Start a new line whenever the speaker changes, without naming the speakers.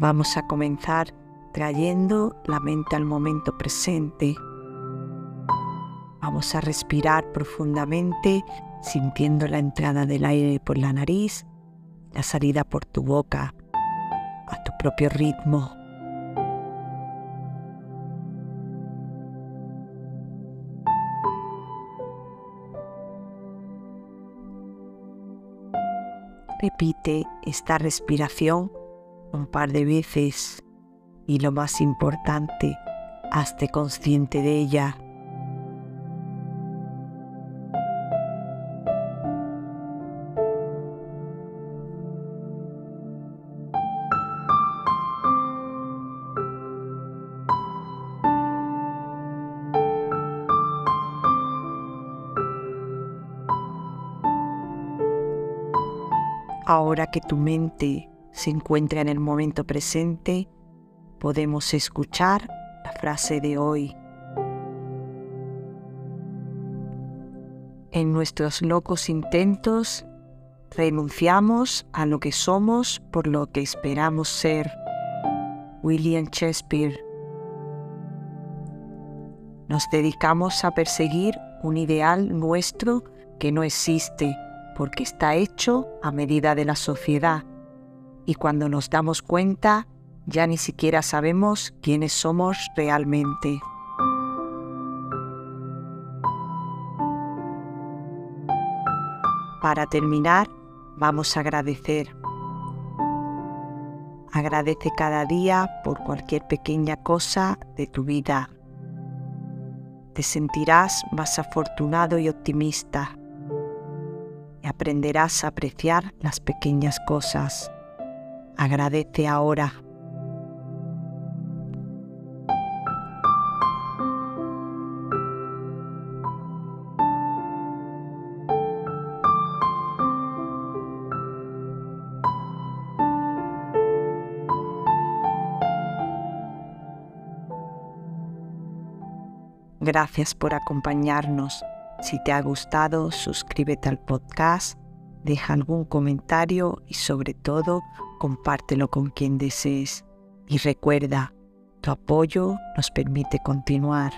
Vamos a comenzar trayendo la mente al momento presente. Vamos a respirar profundamente sintiendo la entrada del aire por la nariz, la salida por tu boca, a tu propio ritmo. Repite esta respiración un par de veces y lo más importante, hazte consciente de ella. Ahora que tu mente se encuentra en el momento presente, podemos escuchar la frase de hoy. En nuestros locos intentos, renunciamos a lo que somos por lo que esperamos ser. William Shakespeare. Nos dedicamos a perseguir un ideal nuestro que no existe porque está hecho a medida de la sociedad y cuando nos damos cuenta ya ni siquiera sabemos quiénes somos realmente. Para terminar, vamos a agradecer. Agradece cada día por cualquier pequeña cosa de tu vida. Te sentirás más afortunado y optimista y aprenderás a apreciar las pequeñas cosas. Agradece ahora. Gracias por acompañarnos. Si te ha gustado, suscríbete al podcast, deja algún comentario y sobre todo compártelo con quien desees. Y recuerda, tu apoyo nos permite continuar.